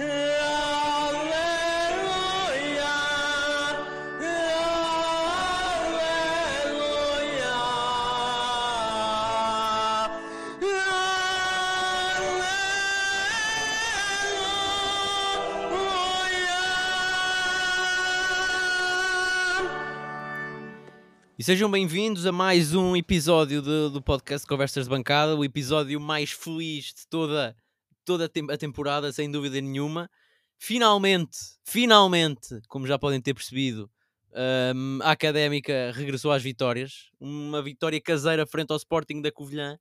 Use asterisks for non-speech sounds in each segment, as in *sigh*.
E sejam bem-vindos a mais um episódio de, do podcast Conversas de Bancada, o episódio mais feliz de toda, toda a temporada, sem dúvida nenhuma. Finalmente, finalmente, como já podem ter percebido, um, a Académica regressou às vitórias. Uma vitória caseira frente ao Sporting da Covilhã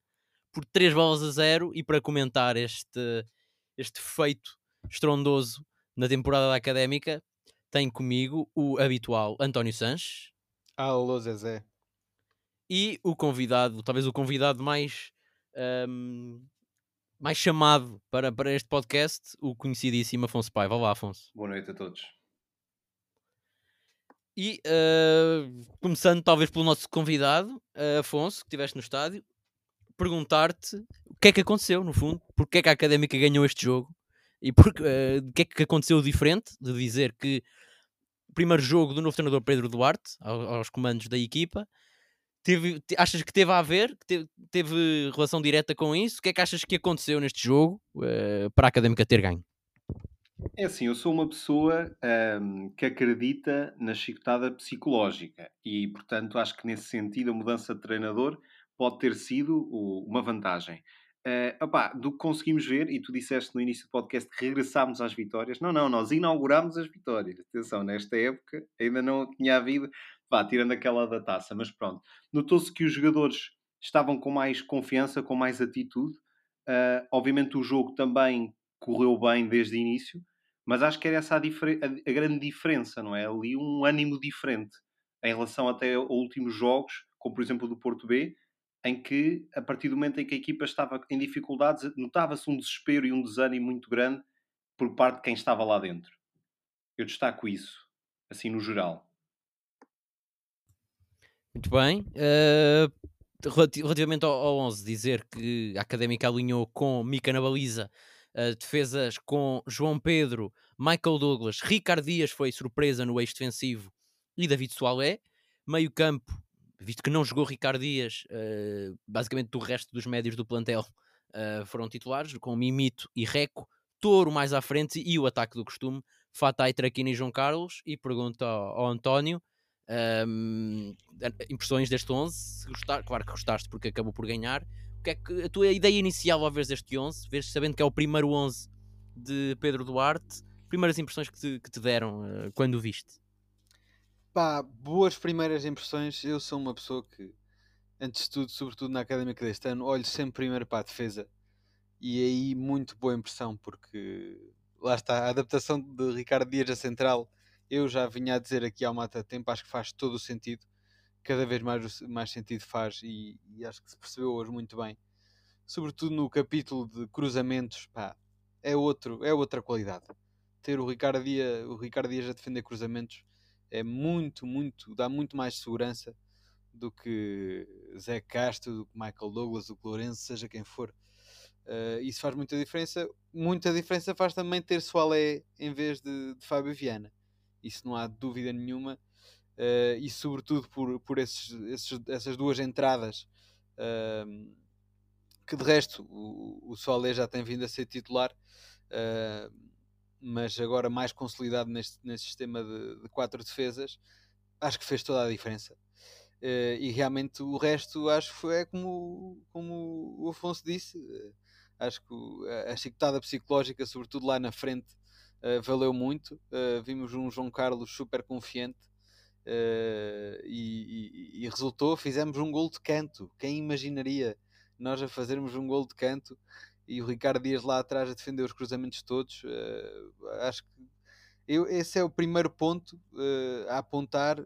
por 3 bolas a 0. E para comentar este, este feito estrondoso na temporada da Académica, tenho comigo o habitual António Sanches. Alô, Zezé. E o convidado, talvez o convidado mais, um, mais chamado para, para este podcast, o conhecidíssimo Afonso Paiva. Olá, Afonso. Boa noite a todos. E uh, começando talvez pelo nosso convidado, uh, Afonso, que estiveste no estádio, perguntar-te o que é que aconteceu, no fundo, porque é que a Académica ganhou este jogo e porque, uh, o que é que aconteceu diferente de dizer que primeiro jogo do novo treinador Pedro Duarte, aos, aos comandos da equipa. Teve, te, achas que teve a ver? Que teve, teve, relação direta com isso? O que é que achas que aconteceu neste jogo uh, para a Académica ter ganho? É assim, eu sou uma pessoa um, que acredita na chicotada psicológica e, portanto, acho que nesse sentido a mudança de treinador pode ter sido uma vantagem. Uh, opá, do que conseguimos ver, e tu disseste no início do podcast que regressámos às vitórias. Não, não, nós inaugurámos as vitórias. Atenção, nesta época ainda não tinha havido, pá, tirando aquela da taça, mas pronto. Notou-se que os jogadores estavam com mais confiança, com mais atitude. Uh, obviamente o jogo também correu bem desde o início, mas acho que era essa a, a, a grande diferença, não é? Ali um ânimo diferente em relação até a últimos jogos, como por exemplo do Porto B, em que, a partir do momento em que a equipa estava em dificuldades, notava-se um desespero e um desânimo muito grande por parte de quem estava lá dentro. Eu destaco isso, assim no geral. Muito bem. Uh, relativamente ao, ao 11, dizer que a Académica alinhou com Mica na baliza, uh, defesas com João Pedro, Michael Douglas, Ricardo Dias foi surpresa no eixo defensivo e David Soalé. Meio campo, visto que não jogou Ricardo Dias, uh, basicamente do resto dos médios do plantel foram titulares, com Mimito e Reco, Touro mais à frente e o ataque do costume, Fatai, Traquina e João Carlos. E pergunta ao, ao António um, impressões deste 11, se gostar, claro que gostaste porque acabou por ganhar. O que é que a tua ideia inicial ao ver deste 11, vês sabendo que é o primeiro 11 de Pedro Duarte, primeiras impressões que te, que te deram uh, quando o viste? Pá, boas primeiras impressões. Eu sou uma pessoa que, antes de tudo, sobretudo na académica deste ano, olho sempre primeiro para a defesa. E aí, muito boa impressão, porque lá está, a adaptação de Ricardo Dias a central, eu já vinha a dizer aqui há uma tempo, acho que faz todo o sentido. Cada vez mais, mais sentido faz, e, e acho que se percebeu hoje muito bem. Sobretudo no capítulo de cruzamentos, pá, é, outro, é outra qualidade. Ter o Ricardo, Dias, o Ricardo Dias a defender cruzamentos é muito, muito, dá muito mais segurança do que Zé Castro, do que Michael Douglas, do que Lourenço, seja quem for. Uh, isso faz muita diferença. Muita diferença faz também ter Soalé em vez de, de Fábio Viana. Isso não há dúvida nenhuma. Uh, e sobretudo por, por esses, esses, essas duas entradas uh, que de resto o, o Soalé já tem vindo a ser titular uh, mas agora mais consolidado neste, neste sistema de, de quatro defesas, acho que fez toda a diferença. Uh, e realmente o resto acho que foi é como, como o Afonso disse. Uh, acho que a chicotada psicológica, sobretudo lá na frente, uh, valeu muito. vimos um João Carlos super confiante e, e, e, resultou. Fizemos um gol de canto. Quem imaginaria nós a fazermos um gol de canto e o Ricardo Dias lá atrás a defender os cruzamentos todos. Uh, acho que eu, esse é o primeiro ponto uh, a apontar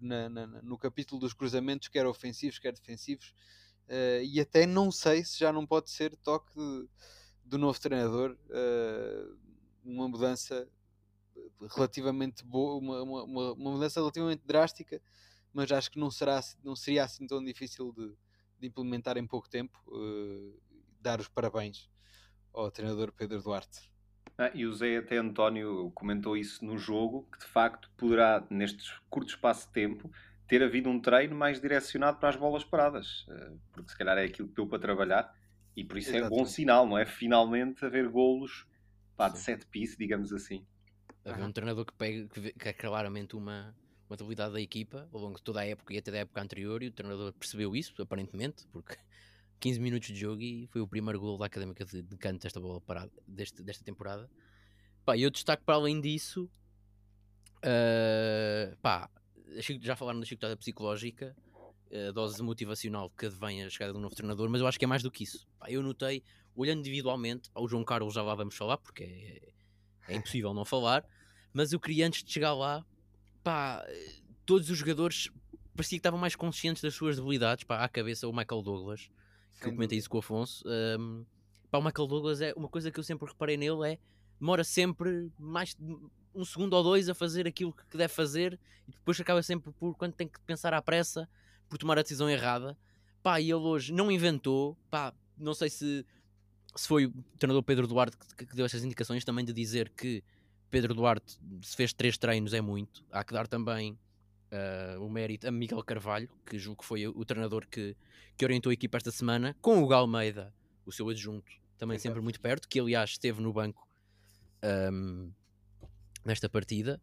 na, na, no capítulo dos cruzamentos, quer ofensivos, quer defensivos. Uh, e até não sei se já não pode ser toque de, do novo treinador uma mudança relativamente boa, uma, uma, uma, mudança relativamente drástica, mas acho que não, será, não seria assim tão difícil de, de implementar em pouco tempo. Uh, dar os parabéns ao treinador Pedro Duarte. Ah, e o Zé até António comentou isso no jogo, que de facto poderá, neste curto espaço de tempo, ter havido um treino mais direcionado para as bolas paradas, eh, porque se calhar é aquilo que deu para trabalhar, e por isso é bom sinal, não é? Finalmente haver golos pá, de set piece, digamos assim. Haver um treinador que, pega, que é claramente uma, uma debilidade da equipa ao longo de toda a época e até da época anterior, e o treinador percebeu isso, aparentemente, porque *laughs* 15 minutos de jogo e foi o primeiro gol da Académica de, de canto desta bola parada, deste, desta temporada. Pá, eu destaco para além disso, uh, pá, já falaram da chicotada psicológica, a dose motivacional que advém a chegada de um novo treinador, mas eu acho que é mais do que isso. Pá, eu notei, olhando individualmente, ao João Carlos já lá vamos falar, porque é, é impossível não falar, mas eu queria antes de chegar lá, pá, todos os jogadores parecia que estavam mais conscientes das suas debilidades, pá, à cabeça o Michael Douglas, que eu comentei isso com o Afonso. Um, pá, o Michael Douglas é uma coisa que eu sempre reparei nele é demora sempre mais um segundo ou dois a fazer aquilo que deve fazer e depois acaba sempre por quando tem que pensar à pressa por tomar a decisão errada. Pá, e ele hoje não inventou, pá, não sei se, se foi o treinador Pedro Duarte que, que deu estas indicações também de dizer que Pedro Duarte se fez três treinos é muito. Há que dar também uh, o mérito a Miguel Carvalho, que julgo que foi o treinador que, que orientou a equipa esta semana, com o Galmeida, o seu adjunto, também Exato. sempre muito perto, que aliás esteve no banco um, nesta partida.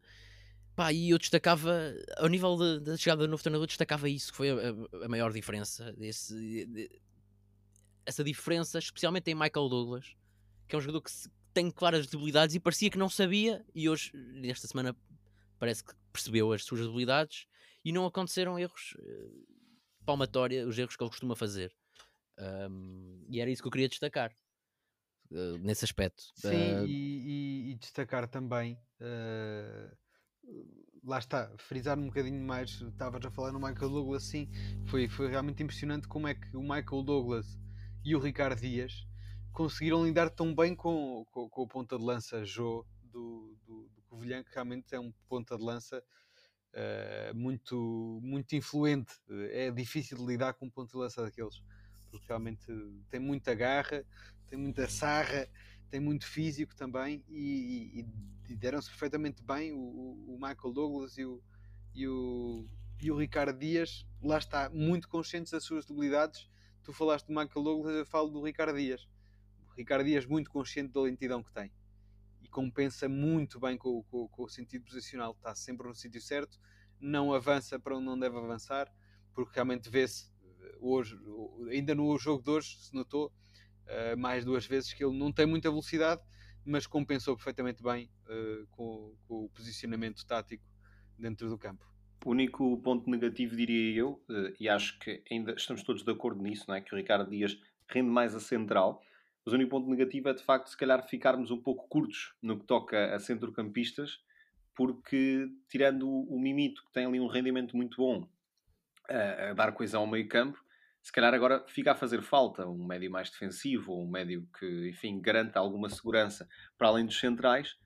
Pá, e eu destacava, ao nível da chegada do novo treinador, destacava isso, que foi a, a maior diferença. Desse, de, essa diferença, especialmente em Michael Douglas, que é um jogador que tem claras debilidades e parecia que não sabia, e hoje, nesta semana, parece que percebeu as suas debilidades e não aconteceram erros uh, palmatória, os erros que ele costuma fazer. Um, e era isso que eu queria destacar uh, nesse aspecto. Sim, uh, e, e, destacar também. lá está, frisar um bocadinho mais. Estavas a falar no Michael Douglas, sim, foi, foi realmente impressionante como é que o Michael Douglas e o Ricardo Dias conseguiram lidar tão bem com, com, com o ponta de lança Jô do, do, Covilhã, que realmente é um ponta de lança uh, muito, muito influente. É difícil de lidar com um ponta de lança daqueles, porque realmente tem muita garra, tem muita sarra, tem muito físico também e, e, e deram-se perfeitamente bem o, o, Michael Douglas e o, e o, e o Ricardo Dias, lá está, muito conscientes das suas debilidades. Tu falaste do Michael Douglas, eu falo do Ricardo Dias. O Ricardo Dias muito consciente da lentidão que tem compensa muito bem com, com, com o sentido posicional, está sempre no sítio certo, não avança para onde não deve avançar, porque realmente vê-se eh, hoje, ainda no jogo de hoje, se notou uh, mais duas vezes que ele não tem muita velocidade, mas compensou perfeitamente bem uh, com, com, o posicionamento tático dentro do campo. O único ponto negativo, diria eu, uh, e acho que ainda estamos todos de acordo nisso, não é? que o Ricardo Dias rende mais a central, mas o único ponto negativo é de facto, se calhar, ficarmos um pouco curtos no que toca a centrocampistas, porque tirando o Mimito, que tem ali um rendimento muito bom a, a dar coesão ao meio campo, se calhar agora fica a fazer falta um médio mais defensivo, ou um médio que, enfim, garanta alguma segurança para além dos centrais.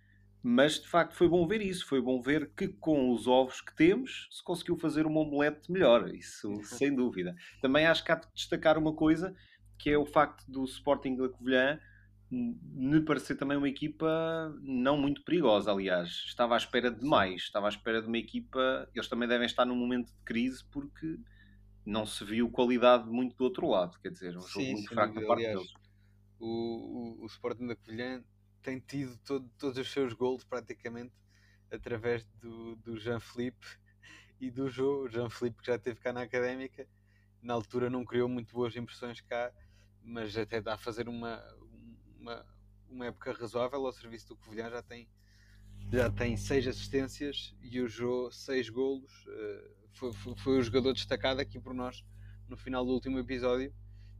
Mas de facto foi bom ver isso, foi bom ver que com os ovos que temos se conseguiu fazer um omelete melhor, isso sem dúvida. Também acho que há de destacar uma coisa que é o facto do Sporting da Covilhã me parecer também uma equipa não muito perigosa, aliás. Estava à espera de mais, estava à espera de uma equipa. Eles também devem estar num momento de crise porque não se viu qualidade muito do outro lado, quer dizer, um jogo Sim, muito fraco da parte aliás, deles. O, o, o Sporting da Covilhã tem tido todo, todos os seus gols praticamente através do, do Jean Felipe e do jogo. O Jean Felipe que já esteve cá na Académica, na altura não criou muito boas impressões cá mas até dá a fazer uma, uma, uma época razoável ao serviço do Covilhã, já tem, já tem seis assistências e o Jô seis golos. Uh, foi, foi, foi, o jogador destacado aqui por nós no final do último episódio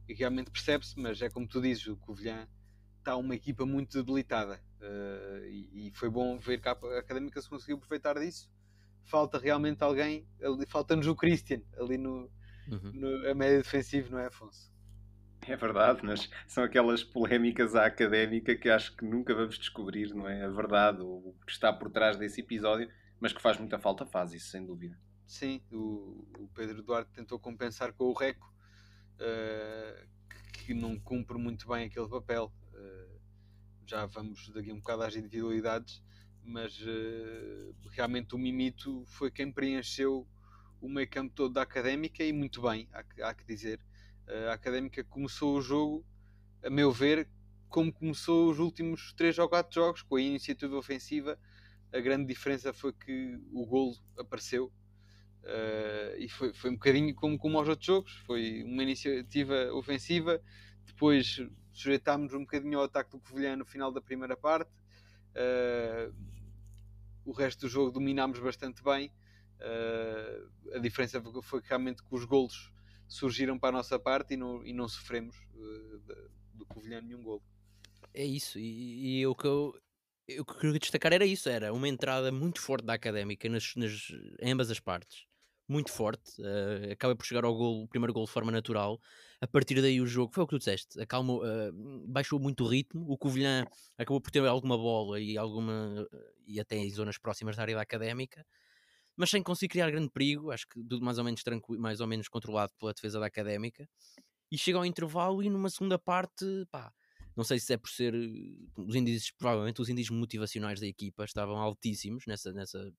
e realmente percebe-se, mas é como tu dizes, o Covilhã está uma equipa muito debilitada uh, e, e, foi bom ver que a Académica se conseguiu aproveitar disso. Falta realmente alguém, falta-nos o Christian ali no, uhum. no a média defensivo, não é, Afonso? É verdade, mas são aquelas polémicas à académica que acho que nunca vamos descobrir, não é? A verdade, o que está por trás desse episódio, mas que faz muita falta, faz isso, sem dúvida. Sim, o, o Pedro Duarte tentou compensar com o Reco, uh, que não cumpre muito bem aquele papel. Uh, já vamos daqui um bocado às individualidades, mas uh, realmente o Mimito foi quem preencheu o meio campo todo da Académica e muito bem, há que, há que dizer. Uh, a Académica começou o jogo, a meu ver, como começou os últimos 3 ou 4 jogos, com a iniciativa ofensiva. A grande diferença foi que o golo apareceu uh, e foi, foi um bocadinho como, como aos outros jogos. Foi uma iniciativa ofensiva, depois sujeitámos um bocadinho ao ataque do Covilhã no final da primeira parte. Uh, o resto do jogo dominámos bastante bem. Uh, a diferença foi realmente que os golos surgiram para a nossa parte e não, e não sofremos uh, do Covilhã nenhum golo. É isso, e, e o que eu, eu queria destacar era isso: era uma entrada muito forte da académica nas, nas ambas as partes muito forte, uh, acaba por chegar ao gol, o primeiro gol de forma natural. A partir daí o jogo, foi o que tu disseste, acalmou, uh, baixou muito o ritmo. O Covilhã acabou por ter alguma bola e, alguma, e até em zonas próximas da área da académica, mas sem conseguir criar grande perigo. Acho que tudo mais ou menos tranquilo, mais ou menos controlado pela defesa da académica. E chega ao intervalo e numa segunda parte, pá, não sei se é por ser os índices, provavelmente os índices motivacionais da equipa estavam altíssimos nessa, nessa,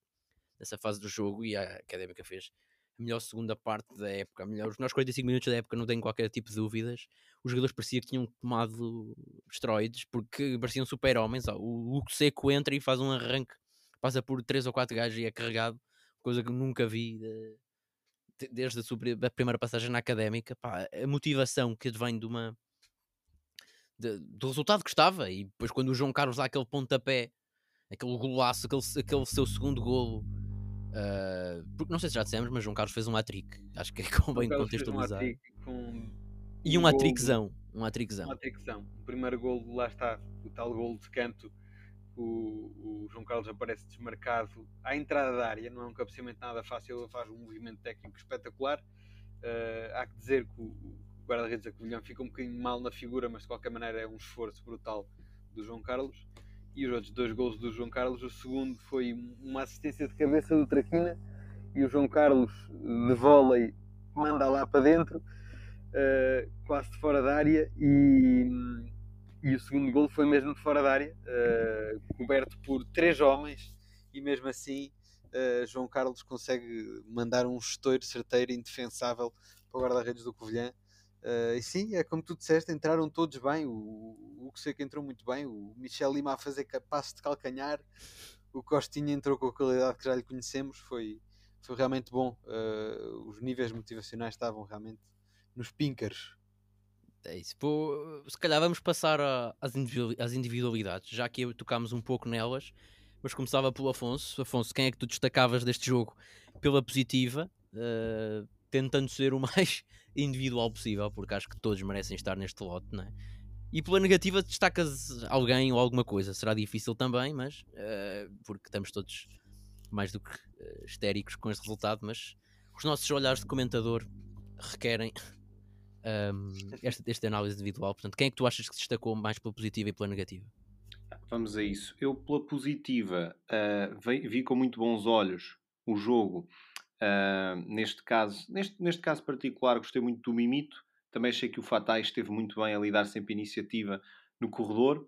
nessa fase do jogo e a Académica fez a melhor segunda parte da época, a melhor, os melhores 45 minutos da época, não tenho qualquer tipo de dúvidas. Os jogadores parecia que tinham tomado esteroides porque pareciam super-homens. O Luco Seco entra e faz um arranque, passa por 3 ou 4 gajos e é carregado, coisa que nunca vi de, de, desde a, a primeira passagem na académica. Pá, a motivação que vem de uma. De, do resultado que estava, e depois quando o João Carlos dá aquele pontapé, aquele golaço, aquele, aquele seu segundo golo Uh, porque não sei se já dissemos, mas João Carlos fez um hat-trick. Acho que é convém contextualizar. Um e um hat-trickzão. Um hat-trickzão. Um hat-trickzão. O primeiro gol, lá está, o tal gol de canto. O, o, João Carlos aparece desmarcado à entrada da área, não é um cabeceamento nada fácil, ele faz um movimento técnico espetacular. Uh, há que dizer que o, o guarda-redes da Covilhã fica um bocadinho mal na figura, mas de qualquer maneira é um esforço brutal do João Carlos e os outros dois gols do João Carlos. O segundo foi uma assistência de cabeça do Traquina e o João Carlos de vôlei manda lá para dentro, uh, quase de fora da área. E, e o segundo gol foi mesmo de fora da área, uh, coberto por três homens. E mesmo assim, uh, João Carlos consegue mandar um estouro certeiro, indefensável para o guarda-redes do Covilhã. Uh, e sim, é como tu disseste, entraram todos bem. O, o, o que entrou muito bem, o Michel Lima a fazer passo de calcanhar, o Costinha entrou com a qualidade que já lhe conhecemos. Foi, foi realmente bom. Uh, os níveis motivacionais estavam realmente nos píncaros. É isso. Se calhar vamos passar às individualidades, já que tocámos um pouco nelas, mas começava pelo Afonso. Afonso, quem é que tu destacavas deste jogo pela positiva, uh, tentando ser o *laughs* mais individual possível, porque acho que todos merecem estar neste lote, não é? E pela negativa destacas alguém ou alguma coisa. Será difícil também, mas uh, porque estamos todos mais do que uh, histéricos com este resultado, mas os nossos olhares de comentador requerem *laughs* um, esta, esta análise individual. Portanto, quem é que tu achas que destacou mais pela positiva e pela negativa? Vamos a isso. Eu, pela positiva, uh, vi, vi com muito bons olhos o jogo Uh, neste, caso, neste, neste caso particular, gostei muito do Mimito. Também achei que o Fatai esteve muito bem a lidar sempre iniciativa no corredor.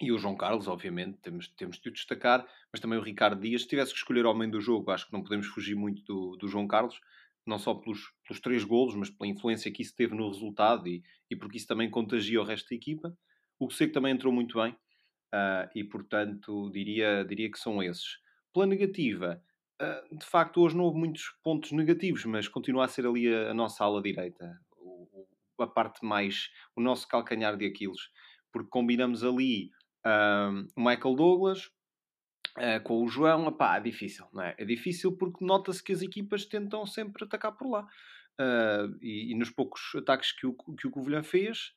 E o João Carlos, obviamente, temos, temos de o destacar, mas também o Ricardo Dias. Se tivesse que escolher o homem do jogo, acho que não podemos fugir muito do, do João Carlos, não só pelos, pelos três golos, mas pela influência que isso teve no resultado e, e porque isso também contagia o resto da equipa. O Seco também entrou muito bem uh, e, portanto, diria, diria que são esses. Pela negativa, de facto, hoje não houve muitos pontos negativos, mas continua a ser ali a, a nossa ala direita, o, a parte mais, o nosso calcanhar de Aquiles, porque combinamos ali um, o Michael Douglas uh, com o João, epá, é difícil, não é? É difícil porque nota-se que as equipas tentam sempre atacar por lá. Uh, e, e, nos poucos ataques que o, que o Covilhã fez,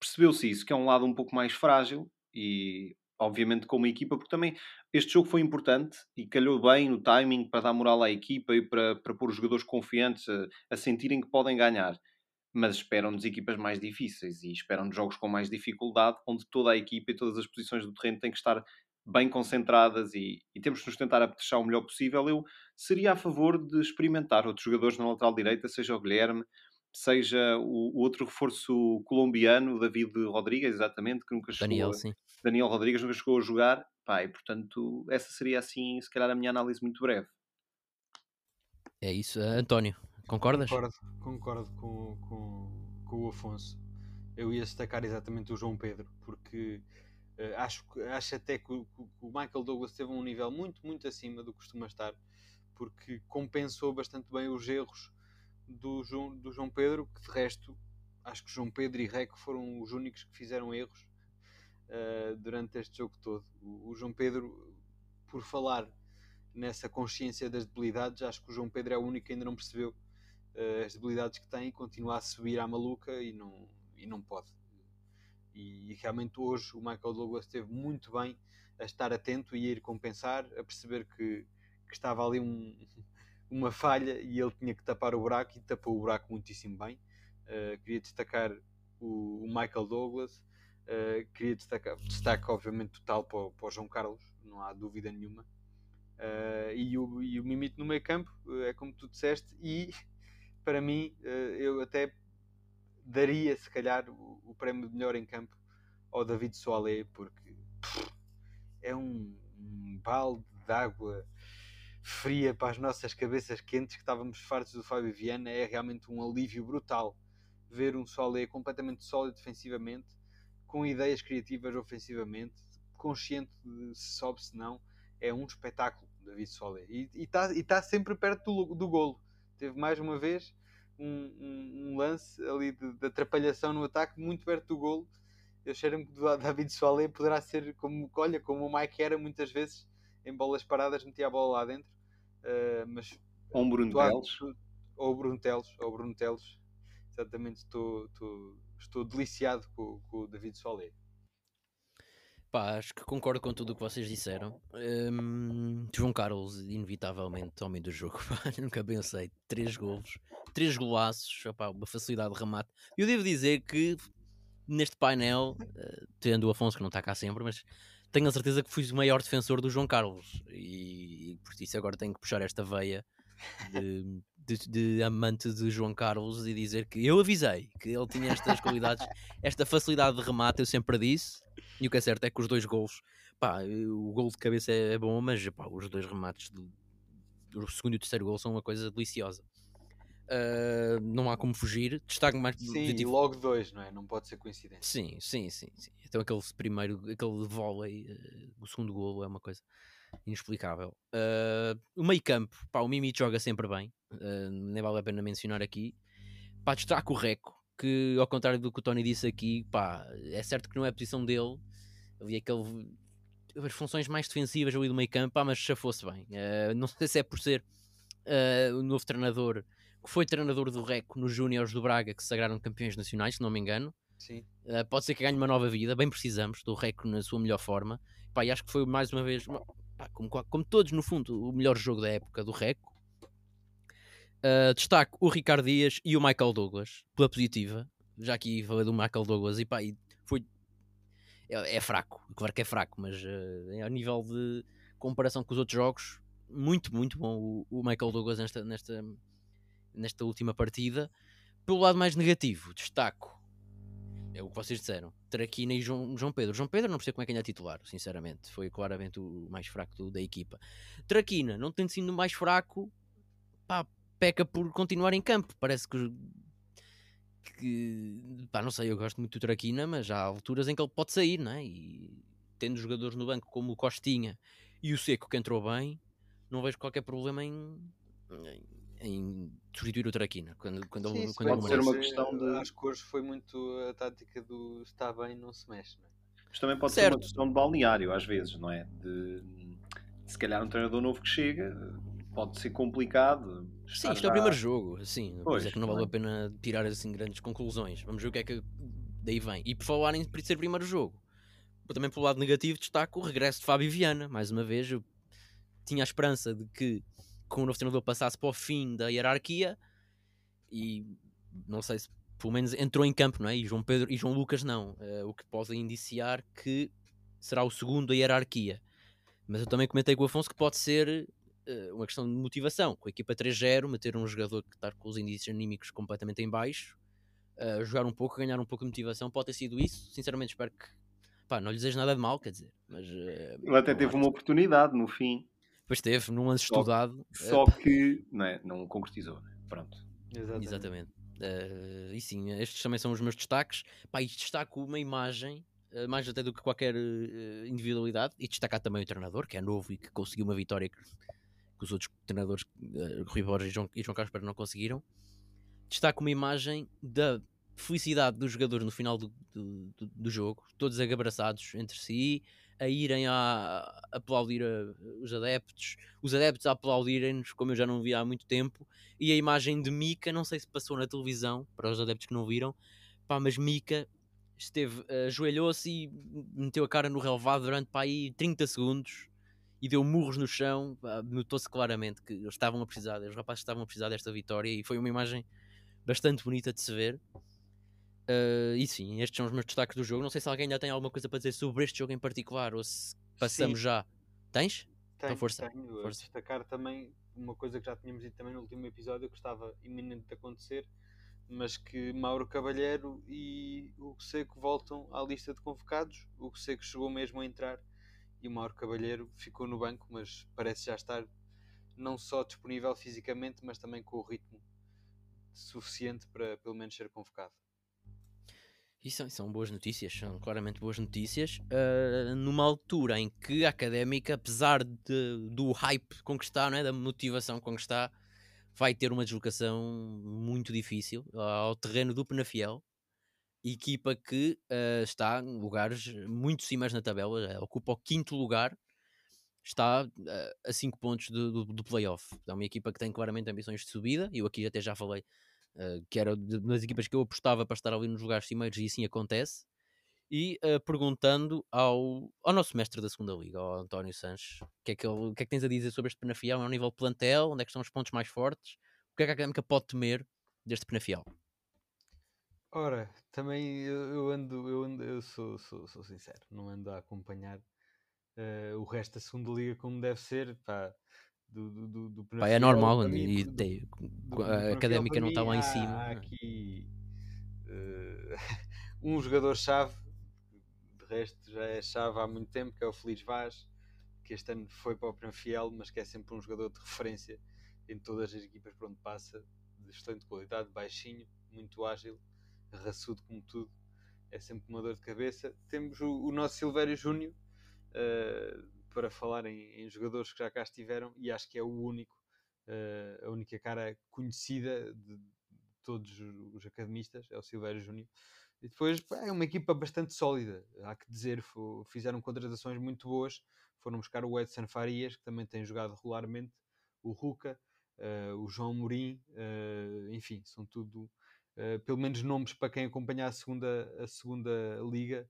percebeu-se isso, que é um lado um pouco mais frágil e obviamente como equipa, porque também este jogo foi importante e calhou bem no timing para dar moral à equipa e para, para pôr os jogadores confiantes a, a sentirem que podem ganhar. Mas esperam-nos equipas mais difíceis e esperam-nos jogos com mais dificuldade, onde toda a equipa e todas as posições do terreno têm que estar bem concentradas e, e temos que nos tentar apetechar o melhor possível. Eu seria a favor de experimentar outros jogadores na lateral direita, seja o Guilherme, seja o, o outro reforço colombiano, David Rodrigues, exatamente, que nunca chegou Daniel, a, sim. Daniel Rodrigues nunca chegou a jogar, pá, e portanto, essa seria assim, se calhar, a minha análise muito breve. É isso. Uh, António, concordas? Concordo, concordo com, com, com o Afonso. Eu ia destacar exatamente o João Pedro, porque uh, acho, acho até que o, que o Michael Douglas teve um nível muito, muito acima do que costuma estar, porque compensou bastante bem os erros do João, do João Pedro, que de resto acho que João Pedro e Reco foram os únicos que fizeram erros uh, durante este jogo todo. O, o, João Pedro, por falar nessa consciência das debilidades, acho que o João Pedro é o único que ainda não percebeu uh, as debilidades que tem e continua a subir à maluca e não, e não pode. E, e realmente hoje o Michael Douglas esteve muito bem a estar atento e a ir compensar, a perceber que, que estava ali um, uma falha e ele tinha que tapar o buraco e tapou o buraco muitíssimo bem. Uh, queria destacar o, o Michael Douglas, uh, queria destacar, destaque obviamente total para, para o João Carlos, não há dúvida nenhuma. Uh, e, o, e o Mimito no meio campo, é como tu disseste, e *laughs* para mim eu até daria se calhar o, o, prémio de melhor em campo ao David Soalé, porque pff, é um, um balde de água fria para as nossas cabeças quentes que estávamos fartos do Fábio Viana é realmente um alívio brutal ver um Solé completamente sólido defensivamente com ideias criativas ofensivamente consciente de se sobe se não é um espetáculo David Solé. E está tá sempre perto do, do golo. Teve mais uma vez um, um, um lance ali de, de, atrapalhação no ataque muito perto do golo. Eu cheiro-me que David Solé poderá ser como, olha, como o Mike era muitas vezes em bolas paradas metia a bola lá dentro Uh, mas ou um Bruno Teles ou Bruno Teles ou Bruno Teles exatamente estou, estou, estou deliciado com, com o David Solé Pá, acho que concordo com tudo o que vocês disseram. Um, João Carlos, inevitavelmente, homem do jogo. *laughs* Nunca pensei. Três golos, três golaços, opá, uma facilidade de remate. Eu devo dizer que neste painel, uh, tendo o Afonso que não está cá sempre, mas tenho a certeza que fui o maior defensor do João Carlos e, e por isso agora tenho que puxar esta veia de, de, de, amante de João Carlos e dizer que eu avisei que ele tinha estas qualidades, *laughs* esta facilidade de remate, eu sempre disse, e o que é certo é que os dois gols, pá, o gol de cabeça é, é bom, mas pá, os dois remates do, do segundo e o terceiro gol são uma coisa deliciosa. Uh, não há como fugir. Destaque mais sim, e logo dois, não é? Não pode ser coincidência. Sim, sim, sim, sim. Então aquele primeiro, aquele vôlei, uh, o segundo golo é uma coisa inexplicável. Uh, o meio campo, pá, o Mimi joga sempre bem, nem vale a pena mencionar aqui. Pá, destaque o Reco, que ao contrário do que o Tony disse aqui, pá, é certo que não é a posição dele. Havia aquele as funções mais defensivas ali do meio campo, pá, mas já fosse bem. não sei se é por ser o novo treinador foi treinador do RECO nos Júniores do Braga, que se sagraram campeões nacionais, se não me engano. Uh, pode ser que ganhe uma nova vida, bem precisamos do RECO na sua melhor forma. Pá, e acho que foi mais uma vez, pá, como, como, todos no fundo, o melhor jogo da época do RECO. Uh, destaco o Ricardo Dias e o Michael Douglas, pela positiva. Já aqui falei do Michael Douglas e pá, e foi. É, é, fraco, claro que é fraco, mas uh, a nível de comparação com os outros jogos, muito, muito bom o, o Michael Douglas nesta, nesta, nesta última partida. Pelo lado mais negativo, destaco é o que vocês disseram. Traquina e João, João Pedro. João Pedro não percebo como é que ainda é titular, sinceramente. Foi claramente o mais fraco do, da equipa. Traquina, não tendo sido o mais fraco, pá, peca por continuar em campo. Parece que, que pá, não sei, eu gosto muito do Traquina, mas há alturas em que ele pode sair, não é? E tendo jogadores no banco como o Costinha e o Seco que entrou bem, não vejo qualquer problema em, em em substituir o Traquina quando, quando, Sim, ele, quando pode ser uma questão de. Acho que hoje foi muito a tática do está bem, não se mexe, não é? Mas também pode certo. ser uma questão de balneário, às vezes, não é? De se calhar um treinador novo que chega pode ser complicado. Sim, isto já... é o primeiro jogo, sim, pois, é que não vale é? a pena tirar assim grandes conclusões. Vamos ver o que é que daí vem. E por falar em ser primeiro jogo, também pelo lado negativo destaco o regresso de Fábio Viana, mais uma vez. Eu tinha a esperança de que com o novo treinador passasse para o fim da hierarquia e não sei se pelo menos entrou em campo, não é? E João Pedro e João Lucas não, uh, o que pode indiciar que será o segundo da hierarquia. Mas eu também comentei com o Afonso que pode ser uh, uma questão de motivação. Com a equipa 3-0, meter um jogador que está com os indícios anímicos completamente em baixo, uh, jogar um pouco, ganhar um pouco de motivação, pode ter sido isso. Sinceramente, espero que pá, não lhe desejo nada de mal, quer dizer. Mas, Ele até teve uma oportunidade no fim. Pois teve, num lance só, estudado. Só que não, é, não concretizou, né? pronto. Exatamente. Exatamente. Uh, e sim, estes também são os meus destaques. Pá, e destaco uma imagem, uh, mais até do que qualquer uh, individualidade, e destacar também o treinador, que é novo e que conseguiu uma vitória que, que os outros treinadores, uh, Rui Borges e João, e João Carlos Pereira, não conseguiram. Destaco uma imagem da felicidade dos jogadores no final do, do, do, do jogo, todos agabraçados entre si, a irem a, aplaudir a, os adeptos, os adeptos a aplaudirem-nos, como eu já não vi há muito tempo, e a imagem de Mika, não sei se passou na televisão, para os adeptos que não viram, pá, mas Mika esteve, ajoelhou-se e meteu a cara no relevado durante pá, aí 30 segundos e deu murros no chão, notou-se claramente que eles estavam a precisar, os rapazes estavam a precisar desta vitória e foi uma imagem bastante bonita de se ver. Uh, e sim, estes são os meus destaques do jogo. Não sei se alguém ainda tem alguma coisa para dizer sobre este jogo em particular ou se passamos sim. já. Tens? Então tenho, então força. Tenho. força. destacar também uma coisa que já tínhamos dito também no último episódio que estava iminente de acontecer, mas que Mauro Cavalheiro e o Seco voltam à lista de convocados. O Seco chegou mesmo a entrar e o Mauro Cavalheiro ficou no banco, mas parece já estar não só disponível fisicamente, mas também com o ritmo suficiente para pelo menos ser convocado. E são, são boas notícias, são claramente boas notícias. Uh, numa altura em que a académica, apesar de, do hype conquistar, não é? da motivação conquistar, vai ter uma deslocação muito difícil ao terreno do Penafiel. Equipa que uh, está em lugares muito cimas na tabela, ocupa o quinto lugar, está uh, a 5 pontos do, do, do playoff. É uma equipa que tem claramente ambições de subida. Eu aqui até já falei uh, que era das equipas que eu apostava para estar ali nos lugares cimeiros e assim acontece. E uh, perguntando ao, ao nosso mestre da segunda liga, ao António Sanches, o que, é que, ele, que é que tens a dizer sobre este Penafiel? Um nível de plantel? Onde é que estão os pontos mais fortes? O que é que a Académica pode temer deste Penafiel? Ora, também eu, eu ando, eu, ando, eu sou, sou, sou sincero, não ando a acompanhar uh, o resto da segunda liga como deve ser. Pá, do, do, do Pá, é normal, mim, e, do, a académica não está lá em cima. Há aqui uh, *laughs* um jogador-chave, de resto já é chave há muito tempo, que é o Feliz Vaz, que este ano foi para o Penafiel, mas que é sempre um jogador de referência em todas as equipas por onde passa, de excelente qualidade, baixinho, muito ágil, raçudo como tudo, é sempre uma dor de cabeça. Temos o, o nosso Silvério Júnior. Uh, para falar em, em, jogadores que já cá estiveram e acho que é o único, uh, a única cara conhecida de, todos os academistas, é o Silvério Júnior. E depois é uma equipa bastante sólida, há que dizer, fizeram contratações muito boas, foram buscar o Edson Farias, que também tem jogado regularmente, o Ruca, uh, o João Mourim, uh, enfim, são tudo, pelo menos nomes para quem acompanha a segunda, a segunda liga,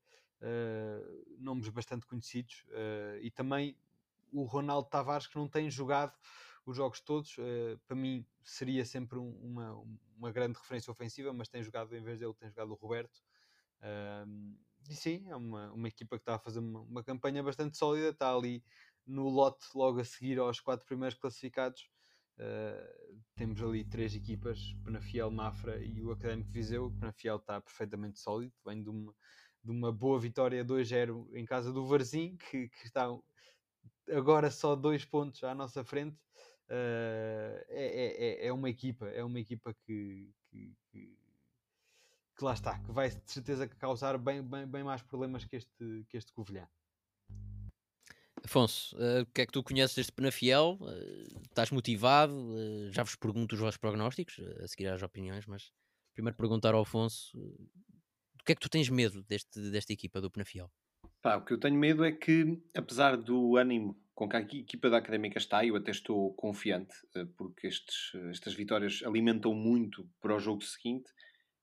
nomes bastante conhecidos uh, e também o Ronaldo Tavares que não tem jogado os jogos todos, uh, para mim seria sempre um, uma, uma grande referência ofensiva, mas tem jogado, em vez dele, tem jogado o Roberto. e sim, é uma, uma equipa que está a fazer uma, uma campanha bastante sólida, está ali no lote logo a seguir aos quatro primeiros classificados. Temos ali três equipas, Penafiel, Mafra e o Académico Viseu. O Penafiel está perfeitamente sólido, vem de uma, de uma boa vitória 2-0 em casa do Varzim, que, que, está agora só dois pontos à nossa frente. Uh, é, é, é, uma equipa, é uma equipa que, que, que, que, lá está, que vai de certeza causar bem, bem, bem mais problemas que este, que este Covilhã. Afonso, uh, o que é que tu conheces deste Penafiel? Uh, estás motivado? Uh, já vos pergunto os vossos prognósticos, a seguir às opiniões, mas primeiro perguntar ao Afonso do que é que tu tens medo deste, desta equipa do Penafiel? Pá, o que eu tenho medo é que, apesar do ânimo com que a equipa da Académica está, eu até estou confiante, eh, porque estes, estas vitórias alimentam muito para o jogo seguinte,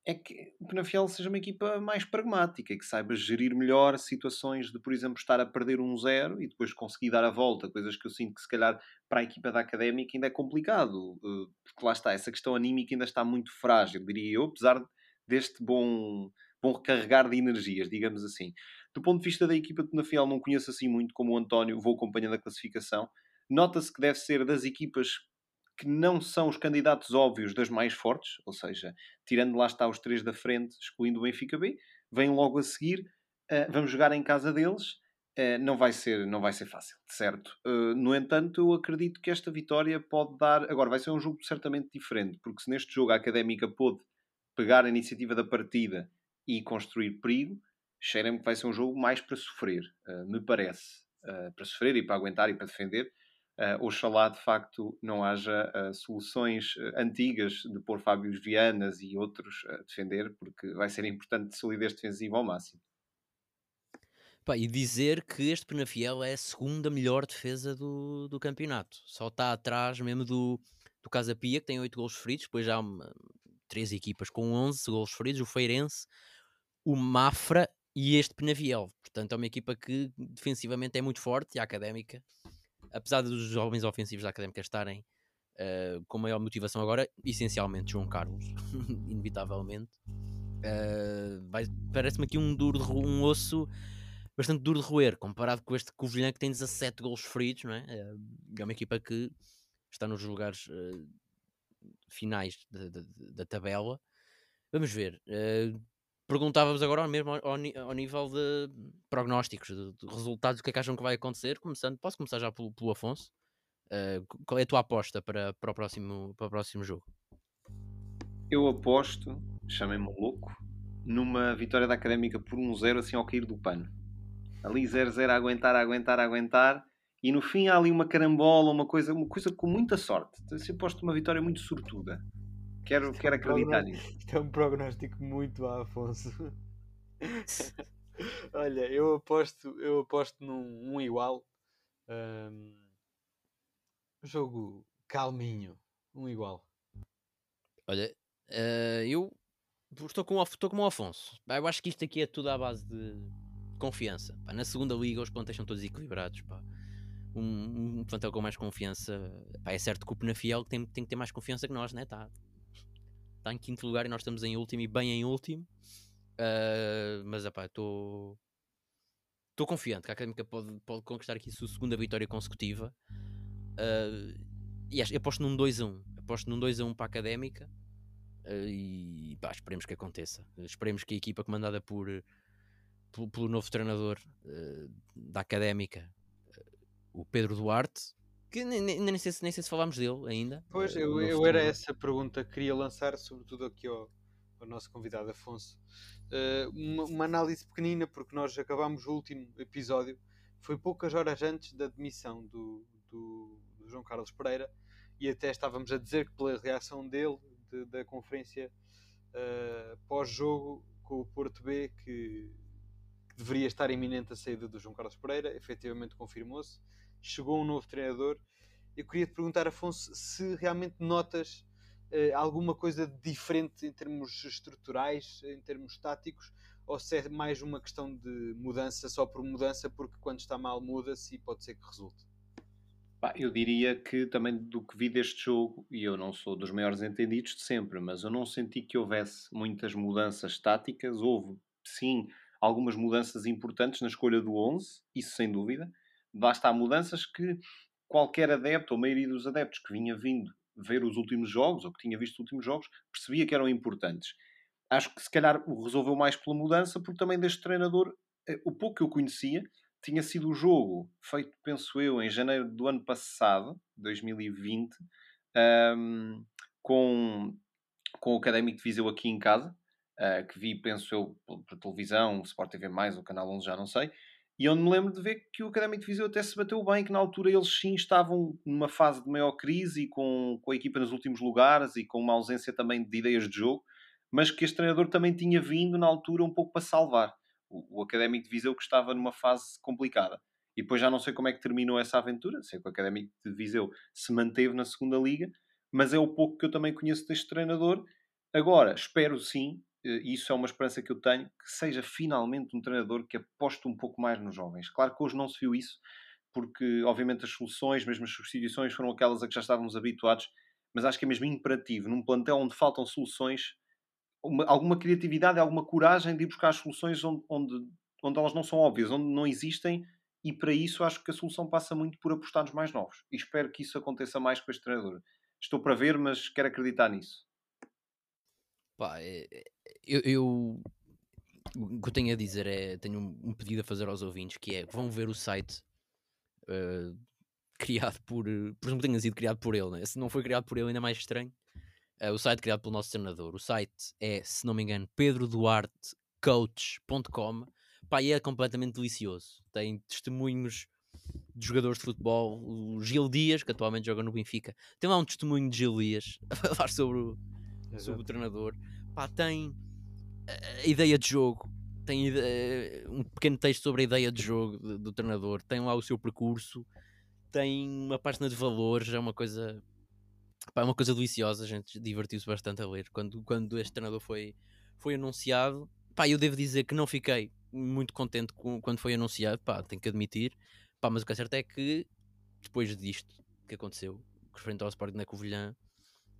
é que o Penafiel seja uma equipa mais pragmática, que saiba gerir melhor situações de, por exemplo, estar a perder um zero e depois conseguir dar a volta, coisas que eu sinto que se calhar para a equipa da Académica ainda é complicado, eh, porque lá está, essa questão anímica ainda está muito frágil, diria eu, apesar deste bom vão recarregar de energias, digamos assim. Do ponto de vista da equipa de Penafiel, não conheço assim muito como o António, vou acompanhando a classificação. Nota-se que deve ser das equipas que não são os candidatos óbvios das mais fortes, ou seja, tirando lá está os três da frente, excluindo o Benfica B, vem logo a seguir, uh, vamos jogar em casa deles, uh, não, vai ser, não vai ser fácil, certo? Uh, no entanto, eu acredito que esta vitória pode dar. Agora, vai ser um jogo certamente diferente, porque se neste jogo a académica pôde pegar a iniciativa da partida e construir perigo, cheira-me que vai ser um jogo mais para sofrer, me parece. para sofrer e para aguentar e para defender uh, oxalá de facto não haja soluções antigas de pôr Fábios Vianas e outros a defender, porque vai ser importante de solidez defensiva ao máximo. Pá, e dizer que este Penafiel é a segunda melhor defesa do, do campeonato. Só está atrás mesmo do, do Casa Pia, que tem 8 gols feridos. Depois já há três equipas com 11 gols feridos: o Feirense, o Mafra e este Penafiel. Portanto, é uma equipa que defensivamente é muito forte e a académica apesar dos jovens ofensivos da Académica estarem uh, com maior motivação agora, essencialmente João Carlos, *laughs* inevitavelmente, uh, parece-me aqui um duro um osso bastante duro de roer, comparado com este Covilhã que tem 17 gols feridos, não é? é uma equipa que está nos lugares uh, finais da tabela. Vamos ver. Uh, perguntávamos agora mesmo ao, ao, nível de prognósticos, de, de, resultados, o que é que acham que vai acontecer. Começando, posso começar já pelo, pelo Afonso? Uh, qual é a tua aposta para, para, o próximo, para o próximo jogo? Eu aposto, chamem-me louco, numa vitória da Académica por 1-0 assim ao cair do pano. Ali 0-0 a aguentar, a aguentar, a aguentar. E no fim há ali uma carambola, uma coisa, uma coisa com muita sorte. Então, eu aposto uma vitória muito sortuda. Quero, quero acreditar nisso. Isto é um prognóstico muito a Afonso. *laughs* Olha, eu aposto, eu aposto num um igual. Um, jogo calminho. Um igual. Olha, uh, eu estou com, estou como o Afonso. Eu acho que isto aqui é tudo à base de confiança. Pá, na segunda liga os pontos são todos equilibrados. Pá. Um, um plantel com mais confiança. Pá, é certo que o Penafiel tem, tem que ter mais confiança que nós, né? Tá, está em quinto lugar e nós estamos em último e bem em último. Uh, mas estou estou confiante que a Académica pode, pode conquistar aqui a sua segunda vitória consecutiva. Uh, e acho, aposto num 2-1. Aposto num 2-1 para a Académica. Uh, e pá, esperemos que aconteça. Esperemos que a equipa comandada por, pelo, pelo novo treinador uh, da Académica, o Pedro Duarte, que nem, nem, nem, sei, nem sei se falámos dele ainda. Pois, uh, eu, eu era essa pergunta que queria lançar, sobretudo aqui ao, ao nosso convidado Afonso. Uh, uma, uma, análise pequenina, porque nós acabámos o último episódio, foi poucas horas antes da demissão do, do, do João Carlos Pereira, e até estávamos a dizer que pela reação dele, de, da conferência uh, pós-jogo com o Porto B, que, que deveria estar iminente a saída do João Carlos Pereira, efetivamente confirmou-se chegou um novo treinador. Eu queria te perguntar, Afonso, se realmente notas uh, alguma coisa diferente em termos estruturais, em termos táticos, ou se é mais uma questão de mudança só por mudança, porque quando está mal muda-se e pode ser que resulte. eu diria que também do que vi deste jogo, e eu não sou dos maiores entendidos de sempre, mas eu não senti que houvesse muitas mudanças táticas. Houve, sim, algumas mudanças importantes na escolha do 11, isso sem dúvida lá está, mudanças que qualquer adepto, ou maioria dos adeptos que vinha vindo ver os últimos jogos, ou que tinha visto os últimos jogos, percebia que eram importantes. Acho que se calhar resolveu mais pela mudança, porque também deste treinador, eh, o pouco que eu conhecia, tinha sido o jogo feito, penso eu, em janeiro do ano passado, 2020, um, com, com o Académico de Viseu aqui em casa, uh, que vi, penso eu, por televisão, Sport TV+, o Canal 11, já não sei, e onde me lembro de ver que o Académico de Viseu até se bateu bem, que na altura eles sim estavam numa fase de maior crise e com, com a equipa nos últimos lugares e com uma ausência também de ideias de jogo, mas que este treinador também tinha vindo na altura um pouco para salvar o, o Académico de Viseu que estava numa fase complicada. E depois já não sei como é que terminou essa aventura, sei que o Académico de Viseu se manteve na segunda liga, mas é o pouco que eu também conheço deste treinador. Agora, espero sim e isso é uma esperança que eu tenho, que seja finalmente um treinador que aposte um pouco mais nos jovens. Claro que hoje não se viu isso, porque obviamente as soluções, mesmo as substituições, foram aquelas a que já estávamos habituados, mas acho que é mesmo imperativo, num plantel onde faltam soluções, uma, alguma criatividade, alguma coragem de ir buscar as soluções onde, onde, onde elas não são óbvias, onde não existem e para isso acho que a solução passa muito por apostar nos mais novos. E espero que isso aconteça mais com este treinador. Estou para ver, mas quero acreditar nisso. Pá, é, é, eu, eu, o que eu tenho a dizer é, tenho um, pedido a fazer aos ouvintes, que é, vão ver o site uh, criado por, presumo que tenha sido criado por ele, né? se não foi criado por ele ainda mais estranho, uh, o site criado pelo nosso treinador, o site é, se não me engano, pedroduartecoach.com, pá, e é completamente delicioso, tem testemunhos de jogadores de futebol, o Gil Dias, que atualmente joga no Benfica, tem lá um testemunho de Gil Dias *laughs* a falar sobre o, sobre o treinador, pá, tem a ideia de jogo, tem ideia, um pequeno texto sobre a ideia de jogo do, do treinador, tem lá o seu percurso, tem uma página de valores, é uma coisa pá, é uma coisa deliciosa, a gente divertiu-se bastante a ler quando, quando este treinador foi, foi anunciado. Pá, eu devo dizer que não fiquei muito contente com, quando foi anunciado, pá, tenho que admitir. Pá, mas o que é certo é que depois disto que aconteceu, que frente ao Sporting na Covilhã,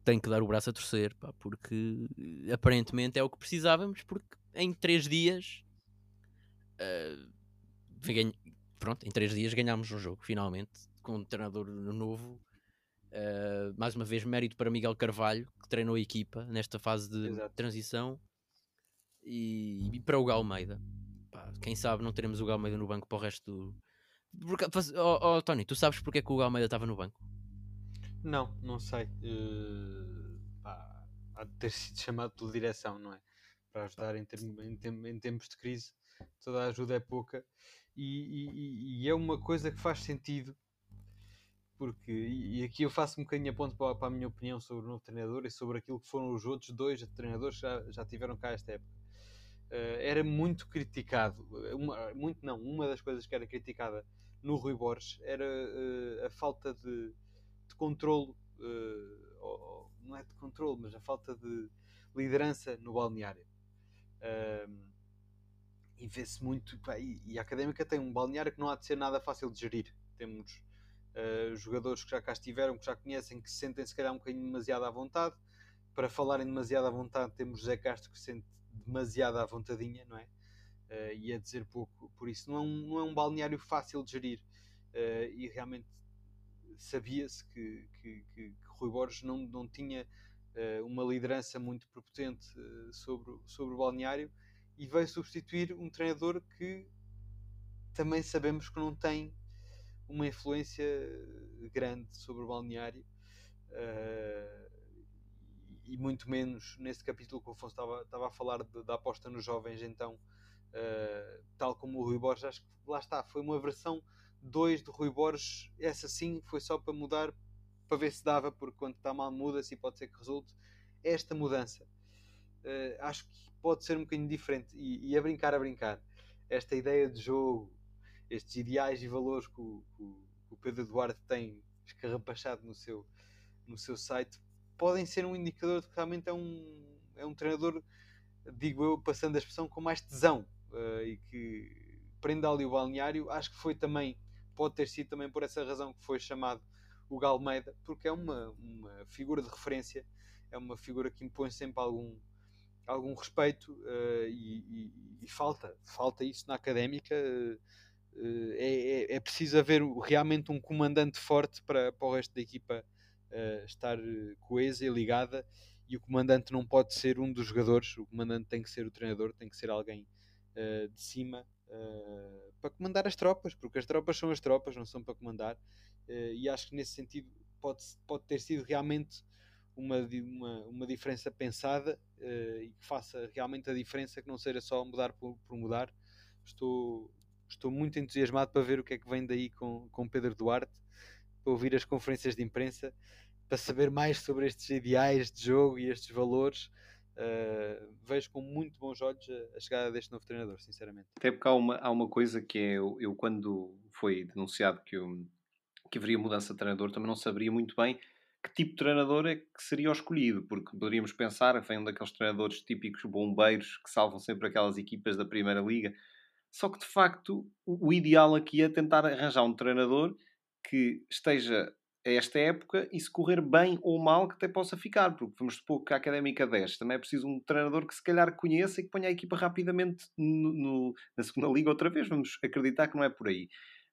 tem que dar o braço a torcer, pá, porque aparentemente é o que precisávamos, porque em três dias uh, pronto, em três dias ganhámos um jogo, finalmente, com um treinador novo. Uh, mais uma vez, mérito para Miguel Carvalho, que treinou a equipa nesta fase de Exato. transição. E, e, para o Galmeida. Pá, quem sabe não teremos o Galmeida no banco para o resto do. Porque, oh, oh, Tony, tu sabes porque é que o Galmeida estava no banco? Não, não sei. Uh, pá, há de ter sido chamado pela direção, não é? Para ajudar em, term em, tem em tempos de crise, toda a ajuda é pouca e, e, e, é uma coisa que faz sentido porque e, aqui eu faço um bocadinho a ponto para, para, a minha opinião sobre o novo treinador e sobre aquilo que foram os outros dois treinadores que já, já tiveram cá esta época uh, era muito criticado uma, muito não, uma das coisas que era criticada no Rui Borges era uh, a falta de, de controlo uh, ou, não é de controlo, mas a falta de liderança no balneário e vê-se muito. Pá, e, e, a académica tem um balneário que não há de ser nada fácil de gerir. Temos uh, jogadores que já cá estiveram, que já conhecem, que se sentem se calhar um bocadinho demasiado à vontade. Para falarem demasiado à vontade, temos José Castro que se sente demasiado à vontadinha, não é? Uh, e a dizer pouco. Por isso, não é um, não é um balneário fácil de gerir. Uh, e realmente sabia-se que, que, que, que, Rui Borges não, não tinha uma liderança muito prepotente sobre, sobre o balneário e veio substituir um treinador que também sabemos que não tem uma influência grande sobre o balneário uh, e muito menos nesse capítulo que o Afonso estava, estava a falar de, da aposta nos jovens então uh, tal como o Rui Borges acho que lá está, foi uma versão 2 do Rui Borges essa sim foi só para mudar para ver se dava porque quando está mal muda-se e pode ser que resulte. Esta mudança uh, acho que pode ser um bocadinho diferente. E, e, a brincar a brincar. Esta ideia de jogo estes ideais e valores que o, que o Pedro Eduardo tem escarrapachado no seu, no seu site podem ser um indicador de que realmente é um, é um treinador digo eu, passando a expressão com mais tesão uh, e que prenda ali o balneário. Acho que foi também pode ter sido também por essa razão que foi chamado o Galmeida, porque é uma, uma figura de referência, é uma figura que impõe sempre algum, algum respeito uh, e, e, e, falta, falta isso na académica. Uh, é, é, é, preciso haver realmente um comandante forte para, para o resto da equipa uh, estar coesa e ligada. E o comandante não pode ser um dos jogadores, o comandante tem que ser o treinador, tem que ser alguém de cima para comandar as tropas, porque as tropas são as tropas, não são para comandar. e acho que nesse sentido pode, pode ter sido realmente uma, uma, uma diferença pensada uh, e que faça realmente a diferença, que não seja só mudar por, por, mudar. Estou, estou muito entusiasmado para ver o que é que vem daí com, com Pedro Duarte, para ouvir as conferências de imprensa, para saber mais sobre estes ideais de jogo e estes valores. Uh, vejo com muito bons olhos a, a, chegada deste novo treinador, sinceramente. Até porque há uma, há uma coisa que é, eu, eu quando foi denunciado que, eu, que haveria mudança de treinador, também não saberia muito bem que tipo de treinador é que seria o escolhido, porque poderíamos pensar, vem um daqueles treinadores típicos bombeiros que salvam sempre aquelas equipas da Primeira Liga. Só que de facto o, ideal aqui é tentar arranjar um treinador que esteja a esta época e se correr bem ou mal que até possa ficar, porque vamos supor que a Académica 10 também é preciso um treinador que se calhar conheça e que ponha a equipa rapidamente no, no, na segunda *laughs* liga outra vez, vamos acreditar que não é por aí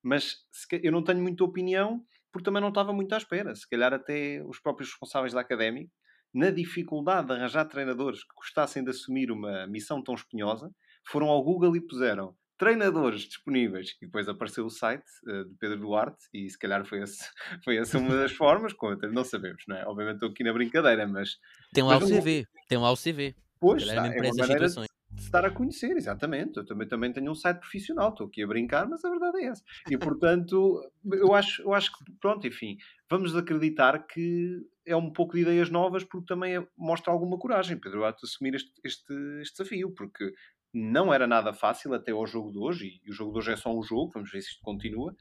mas eu não tenho muita opinião porque também não estava muito à espera. Se calhar até os próprios responsáveis da Académica, na dificuldade de arranjar treinadores que gostassem de assumir uma missão tão espinhosa, foram ao Google e puseram treinadores disponíveis. E depois apareceu o site uh, de Pedro Duarte, e se calhar foi, esse, *laughs* foi essa uma das formas, conta, não sabemos, não é? Obviamente estou aqui na brincadeira, mas. Tem lá o CV, tem lá o CV. Pois, está, é uma maneira de, de se dar a conhecer, exatamente. Eu também, também tenho um site profissional, estou aqui a brincar, mas a verdade é essa. E portanto, eu acho, eu acho que, pronto, enfim, vamos acreditar que é um pouco de ideias novas, porque também é, mostra alguma coragem, Pedro Duarte, assumir este, este, este desafio, porque não era nada fácil até ao jogo de hoje, e o jogo de hoje é só um jogo, vamos ver se isto continua,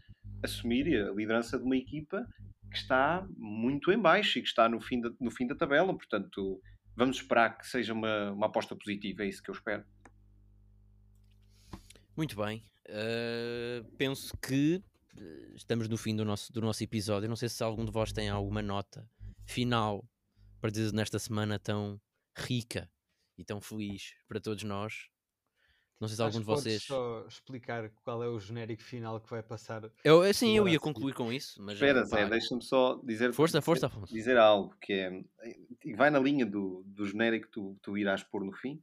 assumir a liderança de uma equipa que está muito em baixo e que está no fim da, no fim da tabela, portanto vamos esperar que seja uma, uma aposta positiva, é isso que eu espero. Muito bem, uh, penso que eh, estamos no fim do nosso, do nosso episódio, não sei se algum de vós tem alguma nota final para dizer nesta semana tão rica e tão feliz para todos nós não sei se algum de vocês. só explicar qual é o genérico final que vai passar. Eu, sim, eu ia concluir com isso. Mas Espera, Zé, deixa-me só dizer. Força, força, Afonso. Dizer algo que é. Vai na linha do, do genérico que tu, tu irás pôr no fim.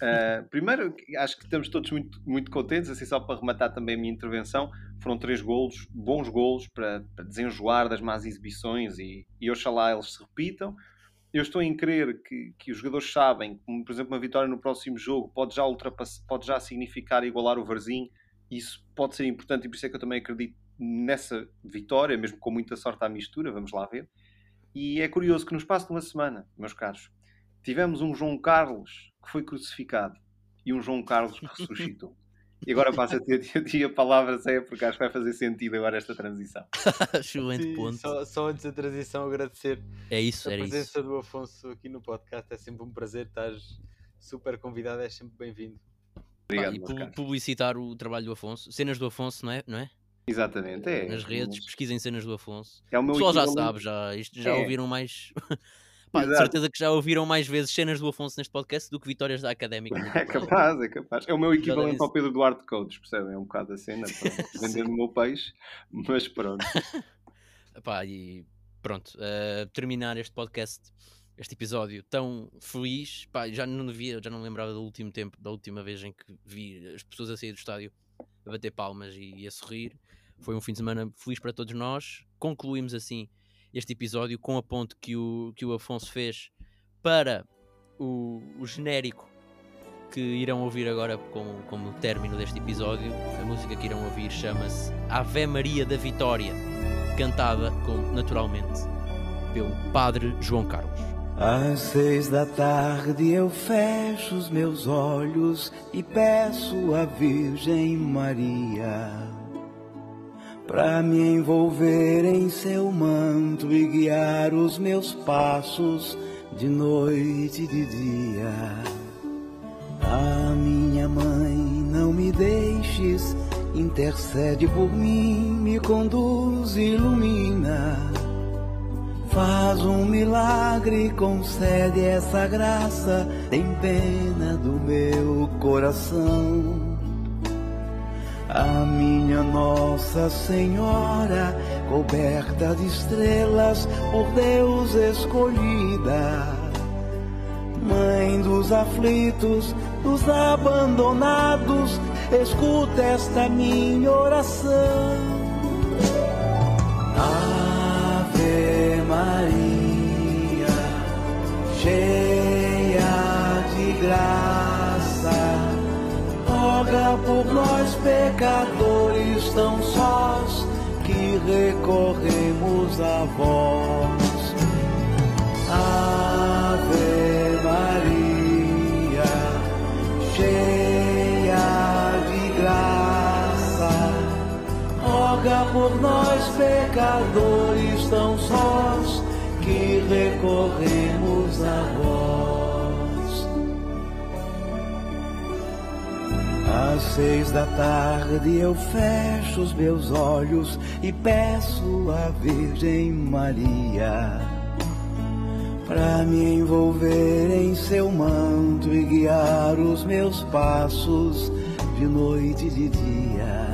Uh, *laughs* primeiro, acho que estamos todos muito, muito contentes, assim, só para rematar também a minha intervenção. Foram três golos, bons golos para, para desenjoar das más exibições e, e oxalá eles se repitam eu estou em crer que, que os jogadores sabem, como por exemplo uma vitória no próximo jogo pode já ultrapassar, pode já significar igualar o Varzim, isso pode ser importante e por isso é que eu também acredito nessa vitória, mesmo com muita sorte à mistura, vamos lá ver. E é curioso que no espaço de uma semana, meus caros, tivemos um João Carlos que foi crucificado e um João Carlos que ressuscitou. *laughs* E agora passa a ter a, a palavra, Zé, porque acho que vai fazer sentido agora esta transição. *laughs* Excelente ponto. Só, só, antes da transição, agradecer é isso, a presença isso. do Afonso aqui no podcast. É sempre um prazer, estás super convidado, é sempre bem-vindo. Obrigado. e publicitar o trabalho do Afonso, cenas do Afonso, não é? Não é? Exatamente, é. Nas redes, pesquisem cenas do Afonso. É o, meu pessoal já sabe, já, isto, já é. ouviram mais. *laughs* Pá, de certeza que já ouviram mais vezes cenas do Afonso neste podcast do que vitórias da Académica. *laughs* É capaz, é capaz. É o meu equivalente ao Pedro Duarte Codes, percebem? É um bocado a cena, *laughs* vendendo o meu peixe, mas pronto. *laughs* Pá, e pronto, uh, terminar este podcast, este episódio tão feliz, pá, já não via, já não lembrava do último tempo, da última vez em que vi as pessoas a sair do estádio a bater palmas e, e a sorrir. Foi um fim de semana feliz para todos nós. Concluímos assim este episódio com a ponte que o, que o Afonso fez para o, o genérico que irão ouvir agora como, como término deste episódio. A música que irão ouvir chama-se Ave Maria da Vitória, cantada com, naturalmente pelo Padre João Carlos. Às seis da tarde eu fecho os meus olhos e peço à Virgem Maria para me envolver em seu manto e guiar os meus passos de noite e de dia. Ah, minha mãe, não me deixes, intercede por mim, me conduz, ilumina. Faz um milagre, concede essa graça, tem pena do meu coração. A minha Nossa Senhora, coberta de estrelas, por Deus escolhida, Mãe dos aflitos, dos abandonados, escuta esta minha oração. Ave Maria, cheia de graça roga por pecadores tão sós que recorremos a vós. Ave Maria, cheia de graça, roga por nós pecadores tão sós que recorremos a vós. Às seis da tarde eu fecho os meus olhos e peço à Virgem Maria para me envolver em seu manto e guiar os meus passos de noite e de dia.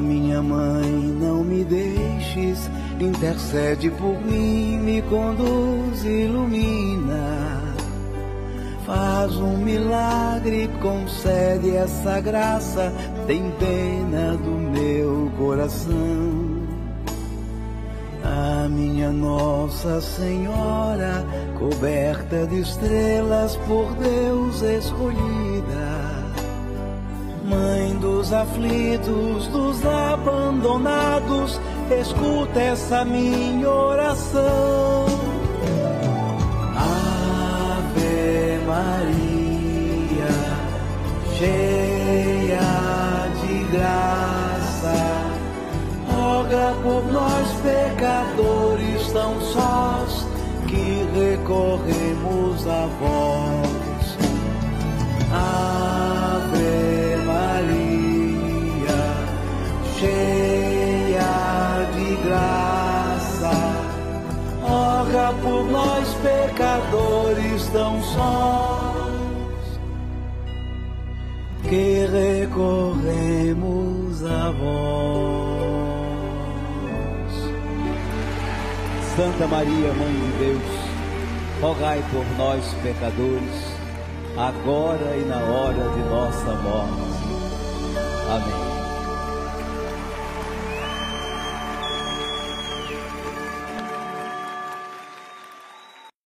minha mãe, não me deixes, intercede por mim, me conduz, ilumina. Faz um milagre, concede essa graça, tem pena do meu coração. A minha Nossa Senhora, coberta de estrelas por Deus escolhida. Mãe dos aflitos, dos abandonados, escuta essa minha oração. Cheia de graça, roga por nós pecadores tão sós que recorremos a vós. Ave Maria, cheia de graça, roga por nós pecadores tão sós que recorremos a vós. Santa Maria, Mãe de Deus, rogai por nós pecadores, agora e na hora de nossa morte. Amém.